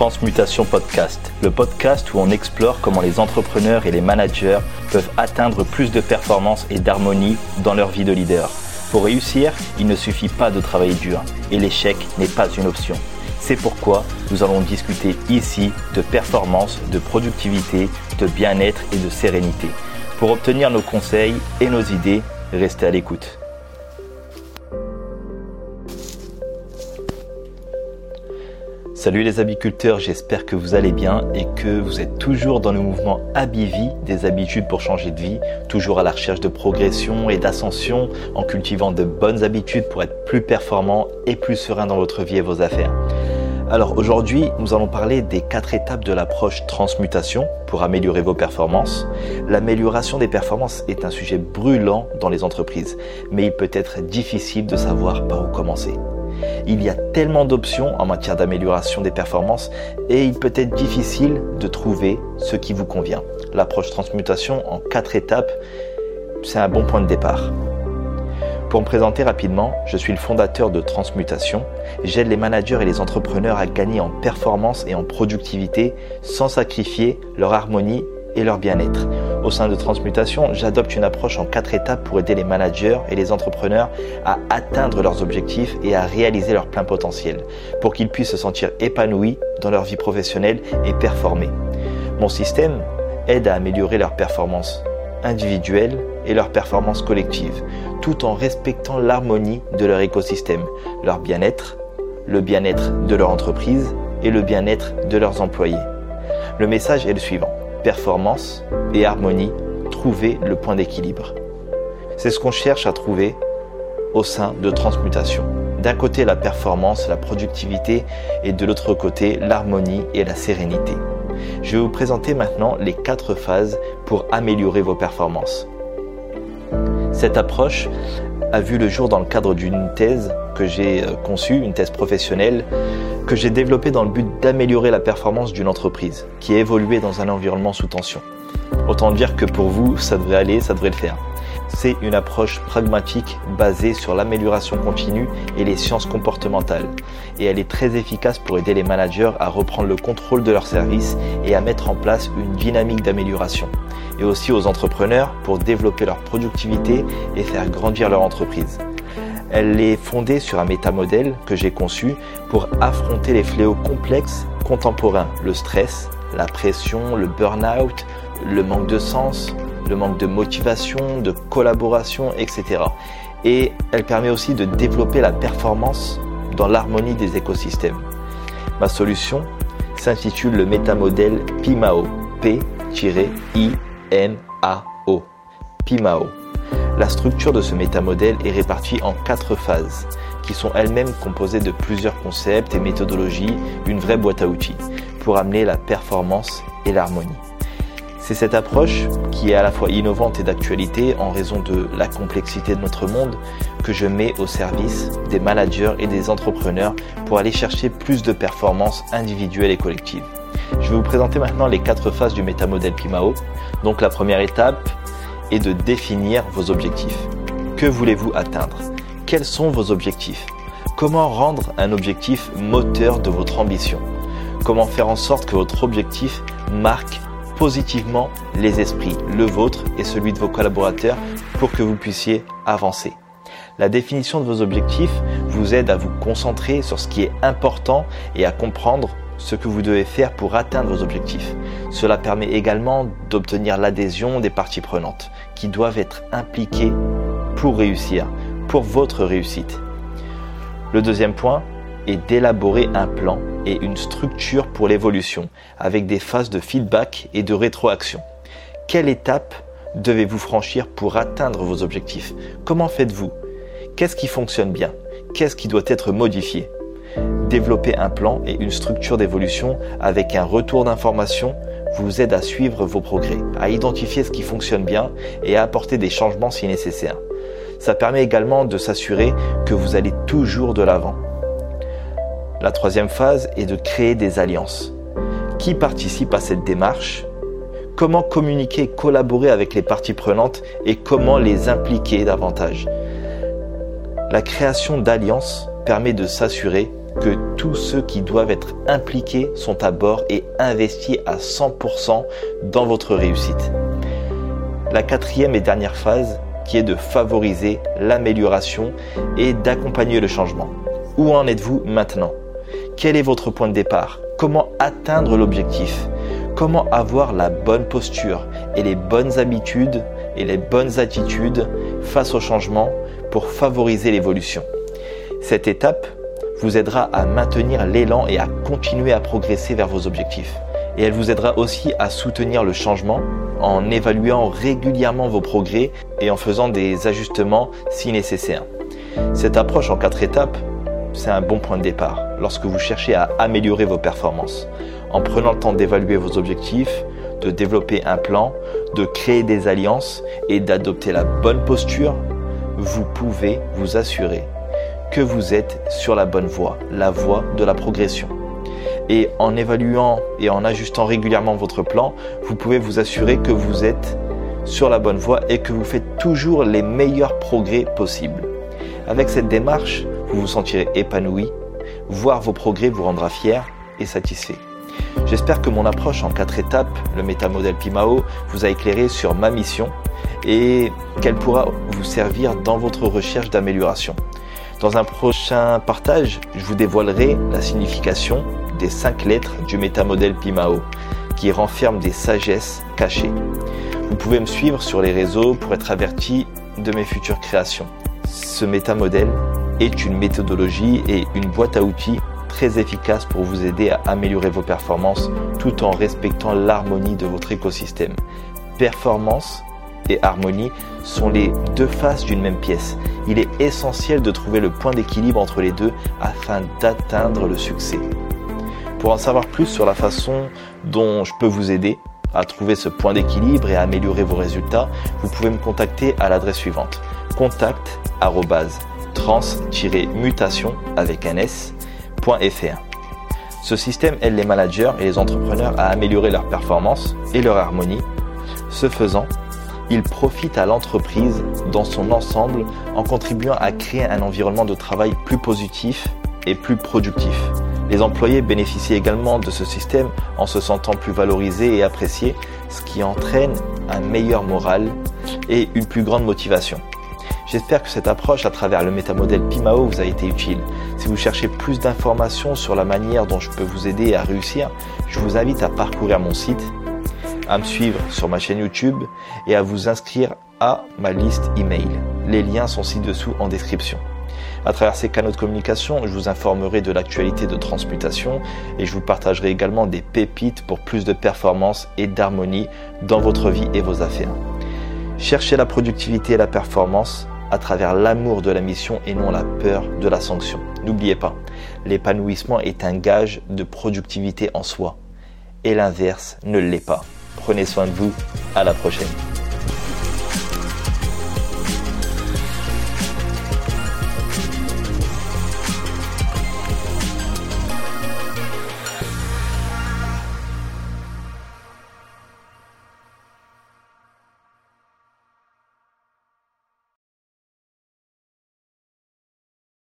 Transmutation Podcast, le podcast où on explore comment les entrepreneurs et les managers peuvent atteindre plus de performance et d'harmonie dans leur vie de leader. Pour réussir, il ne suffit pas de travailler dur et l'échec n'est pas une option. C'est pourquoi nous allons discuter ici de performance, de productivité, de bien-être et de sérénité. Pour obtenir nos conseils et nos idées, restez à l'écoute. Salut les abiculteurs, j'espère que vous allez bien et que vous êtes toujours dans le mouvement Habivi des habitudes pour changer de vie, toujours à la recherche de progression et d'ascension en cultivant de bonnes habitudes pour être plus performant et plus serein dans votre vie et vos affaires. Alors aujourd'hui, nous allons parler des quatre étapes de l'approche transmutation pour améliorer vos performances. L'amélioration des performances est un sujet brûlant dans les entreprises, mais il peut être difficile de savoir par où commencer. Il y a tellement d'options en matière d'amélioration des performances et il peut être difficile de trouver ce qui vous convient. L'approche transmutation en quatre étapes, c'est un bon point de départ. Pour me présenter rapidement, je suis le fondateur de Transmutation. J'aide les managers et les entrepreneurs à gagner en performance et en productivité sans sacrifier leur harmonie et leur bien-être. Au sein de Transmutation, j'adopte une approche en quatre étapes pour aider les managers et les entrepreneurs à atteindre leurs objectifs et à réaliser leur plein potentiel, pour qu'ils puissent se sentir épanouis dans leur vie professionnelle et performer. Mon système aide à améliorer leur performance individuelle et leur performance collective, tout en respectant l'harmonie de leur écosystème, leur bien-être, le bien-être de leur entreprise et le bien-être de leurs employés. Le message est le suivant performance et harmonie, trouver le point d'équilibre. C'est ce qu'on cherche à trouver au sein de transmutation. D'un côté la performance, la productivité et de l'autre côté l'harmonie et la sérénité. Je vais vous présenter maintenant les quatre phases pour améliorer vos performances. Cette approche a vu le jour dans le cadre d'une thèse que j'ai euh, conçue, une thèse professionnelle, que j'ai développée dans le but d'améliorer la performance d'une entreprise qui évoluait dans un environnement sous tension. Autant dire que pour vous, ça devrait aller, ça devrait le faire. C'est une approche pragmatique basée sur l'amélioration continue et les sciences comportementales. Et elle est très efficace pour aider les managers à reprendre le contrôle de leur service et à mettre en place une dynamique d'amélioration. Et aussi aux entrepreneurs pour développer leur productivité et faire grandir leur entreprise. Elle est fondée sur un métamodèle que j'ai conçu pour affronter les fléaux complexes contemporains, le stress, la pression, le burn-out, le manque de sens, le manque de motivation, de collaboration, etc. Et elle permet aussi de développer la performance dans l'harmonie des écosystèmes. Ma solution s'intitule le métamodèle PIMAO. P-I-M-A-O. PIMAO. La structure de ce métamodèle est répartie en quatre phases, qui sont elles-mêmes composées de plusieurs concepts et méthodologies, une vraie boîte à outils, pour amener la performance et l'harmonie. C'est cette approche, qui est à la fois innovante et d'actualité en raison de la complexité de notre monde, que je mets au service des managers et des entrepreneurs pour aller chercher plus de performances individuelles et collectives. Je vais vous présenter maintenant les quatre phases du métamodèle Pimao. Donc la première étape, et de définir vos objectifs. Que voulez-vous atteindre? Quels sont vos objectifs? Comment rendre un objectif moteur de votre ambition? Comment faire en sorte que votre objectif marque positivement les esprits, le vôtre et celui de vos collaborateurs pour que vous puissiez avancer. La définition de vos objectifs vous aide à vous concentrer sur ce qui est important et à comprendre ce que vous devez faire pour atteindre vos objectifs. Cela permet également d'obtenir l'adhésion des parties prenantes qui doivent être impliquées pour réussir, pour votre réussite. Le deuxième point est d'élaborer un plan et une structure pour l'évolution avec des phases de feedback et de rétroaction. Quelle étape devez-vous franchir pour atteindre vos objectifs? Comment faites-vous? Qu'est-ce qui fonctionne bien? Qu'est-ce qui doit être modifié? Développer un plan et une structure d'évolution avec un retour d'information vous aide à suivre vos progrès, à identifier ce qui fonctionne bien et à apporter des changements si nécessaire. Ça permet également de s'assurer que vous allez toujours de l'avant. La troisième phase est de créer des alliances. Qui participe à cette démarche? Comment communiquer et collaborer avec les parties prenantes et comment les impliquer davantage? La création d'alliances permet de s'assurer que tous ceux qui doivent être impliqués sont à bord et investis à 100% dans votre réussite. La quatrième et dernière phase qui est de favoriser l'amélioration et d'accompagner le changement. Où en êtes-vous maintenant? Quel est votre point de départ? Comment atteindre l'objectif? Comment avoir la bonne posture et les bonnes habitudes et les bonnes attitudes face au changement pour favoriser l'évolution? Cette étape vous aidera à maintenir l'élan et à continuer à progresser vers vos objectifs. Et elle vous aidera aussi à soutenir le changement en évaluant régulièrement vos progrès et en faisant des ajustements si nécessaire. Cette approche en quatre étapes, c'est un bon point de départ lorsque vous cherchez à améliorer vos performances. En prenant le temps d'évaluer vos objectifs, de développer un plan, de créer des alliances et d'adopter la bonne posture, vous pouvez vous assurer que vous êtes sur la bonne voie, la voie de la progression. Et en évaluant et en ajustant régulièrement votre plan, vous pouvez vous assurer que vous êtes sur la bonne voie et que vous faites toujours les meilleurs progrès possibles. Avec cette démarche, vous vous sentirez épanoui, voir vos progrès vous rendra fier et satisfait. J'espère que mon approche en quatre étapes, le métamodèle Pimao, vous a éclairé sur ma mission et qu'elle pourra vous servir dans votre recherche d'amélioration. Dans un prochain partage, je vous dévoilerai la signification des cinq lettres du métamodèle Pimao, qui renferment des sagesses cachées. Vous pouvez me suivre sur les réseaux pour être averti de mes futures créations. Ce métamodèle est une méthodologie et une boîte à outils très efficace pour vous aider à améliorer vos performances tout en respectant l'harmonie de votre écosystème. Performance et harmonie sont les deux faces d'une même pièce. Il est essentiel de trouver le point d'équilibre entre les deux afin d'atteindre le succès. Pour en savoir plus sur la façon dont je peux vous aider à trouver ce point d'équilibre et à améliorer vos résultats, vous pouvez me contacter à l'adresse suivante contact trans-mutation avec un s.fr. Ce système aide les managers et les entrepreneurs à améliorer leur performance et leur harmonie. Ce faisant, il profite à l'entreprise dans son ensemble en contribuant à créer un environnement de travail plus positif et plus productif. Les employés bénéficient également de ce système en se sentant plus valorisés et appréciés, ce qui entraîne un meilleur moral et une plus grande motivation. J'espère que cette approche à travers le métamodèle Pimao vous a été utile. Si vous cherchez plus d'informations sur la manière dont je peux vous aider à réussir, je vous invite à parcourir mon site, à me suivre sur ma chaîne YouTube et à vous inscrire à ma liste email. Les liens sont ci-dessous en description. À travers ces canaux de communication, je vous informerai de l'actualité de transmutation et je vous partagerai également des pépites pour plus de performance et d'harmonie dans votre vie et vos affaires. Cherchez la productivité et la performance à travers l'amour de la mission et non la peur de la sanction. N'oubliez pas, l'épanouissement est un gage de productivité en soi et l'inverse ne l'est pas. Prenez soin de vous, à la prochaine.